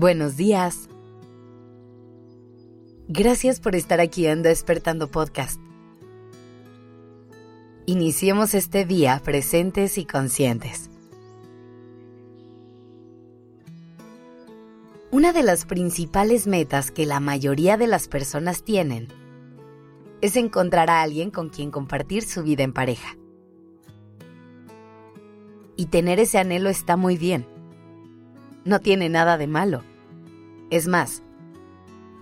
Buenos días. Gracias por estar aquí en Despertando Podcast. Iniciemos este día presentes y conscientes. Una de las principales metas que la mayoría de las personas tienen es encontrar a alguien con quien compartir su vida en pareja. Y tener ese anhelo está muy bien. No tiene nada de malo. Es más,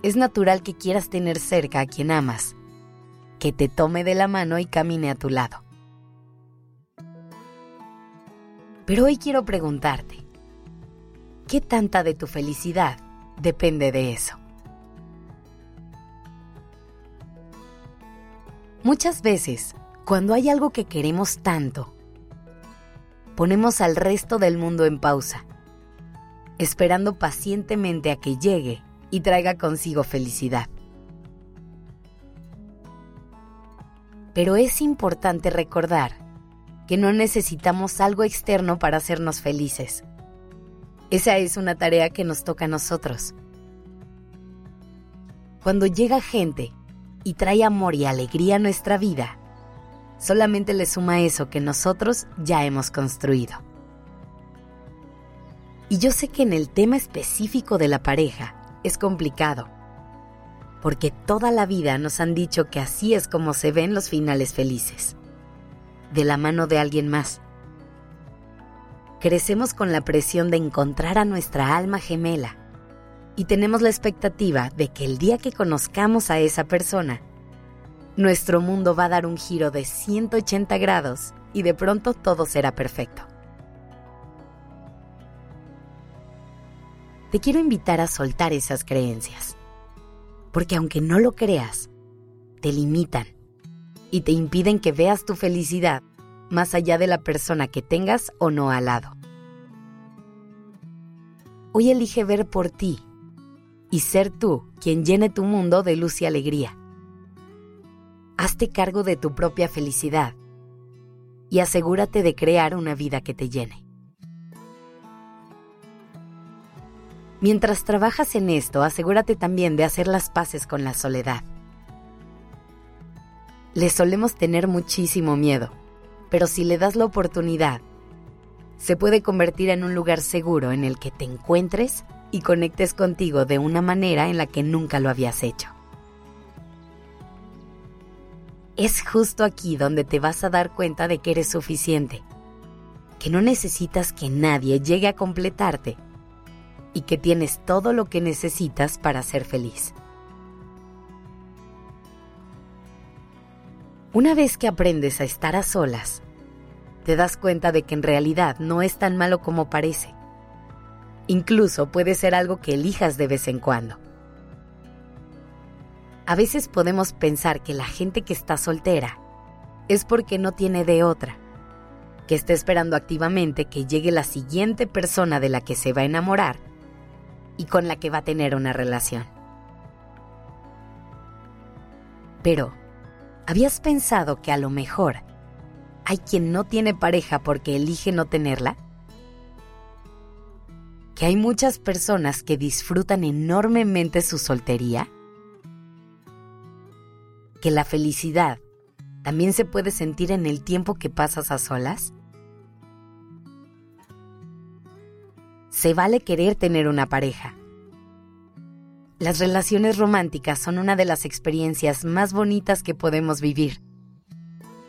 es natural que quieras tener cerca a quien amas, que te tome de la mano y camine a tu lado. Pero hoy quiero preguntarte, ¿qué tanta de tu felicidad depende de eso? Muchas veces, cuando hay algo que queremos tanto, ponemos al resto del mundo en pausa esperando pacientemente a que llegue y traiga consigo felicidad. Pero es importante recordar que no necesitamos algo externo para hacernos felices. Esa es una tarea que nos toca a nosotros. Cuando llega gente y trae amor y alegría a nuestra vida, solamente le suma eso que nosotros ya hemos construido. Y yo sé que en el tema específico de la pareja es complicado, porque toda la vida nos han dicho que así es como se ven los finales felices, de la mano de alguien más. Crecemos con la presión de encontrar a nuestra alma gemela y tenemos la expectativa de que el día que conozcamos a esa persona, nuestro mundo va a dar un giro de 180 grados y de pronto todo será perfecto. Te quiero invitar a soltar esas creencias. Porque aunque no lo creas, te limitan y te impiden que veas tu felicidad más allá de la persona que tengas o no al lado. Hoy elige ver por ti y ser tú quien llene tu mundo de luz y alegría. Hazte cargo de tu propia felicidad y asegúrate de crear una vida que te llene. Mientras trabajas en esto, asegúrate también de hacer las paces con la soledad. Le solemos tener muchísimo miedo, pero si le das la oportunidad, se puede convertir en un lugar seguro en el que te encuentres y conectes contigo de una manera en la que nunca lo habías hecho. Es justo aquí donde te vas a dar cuenta de que eres suficiente, que no necesitas que nadie llegue a completarte y que tienes todo lo que necesitas para ser feliz. Una vez que aprendes a estar a solas, te das cuenta de que en realidad no es tan malo como parece. Incluso puede ser algo que elijas de vez en cuando. A veces podemos pensar que la gente que está soltera es porque no tiene de otra, que está esperando activamente que llegue la siguiente persona de la que se va a enamorar y con la que va a tener una relación. Pero, ¿habías pensado que a lo mejor hay quien no tiene pareja porque elige no tenerla? ¿Que hay muchas personas que disfrutan enormemente su soltería? ¿Que la felicidad también se puede sentir en el tiempo que pasas a solas? Se vale querer tener una pareja. Las relaciones románticas son una de las experiencias más bonitas que podemos vivir.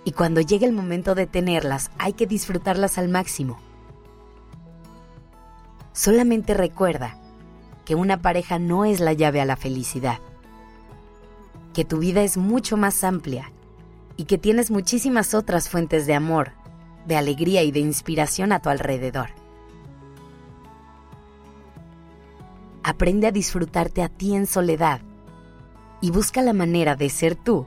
Y cuando llegue el momento de tenerlas, hay que disfrutarlas al máximo. Solamente recuerda que una pareja no es la llave a la felicidad, que tu vida es mucho más amplia y que tienes muchísimas otras fuentes de amor, de alegría y de inspiración a tu alrededor. Aprende a disfrutarte a ti en soledad y busca la manera de ser tú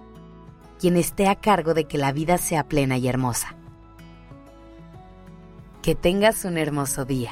quien esté a cargo de que la vida sea plena y hermosa. Que tengas un hermoso día.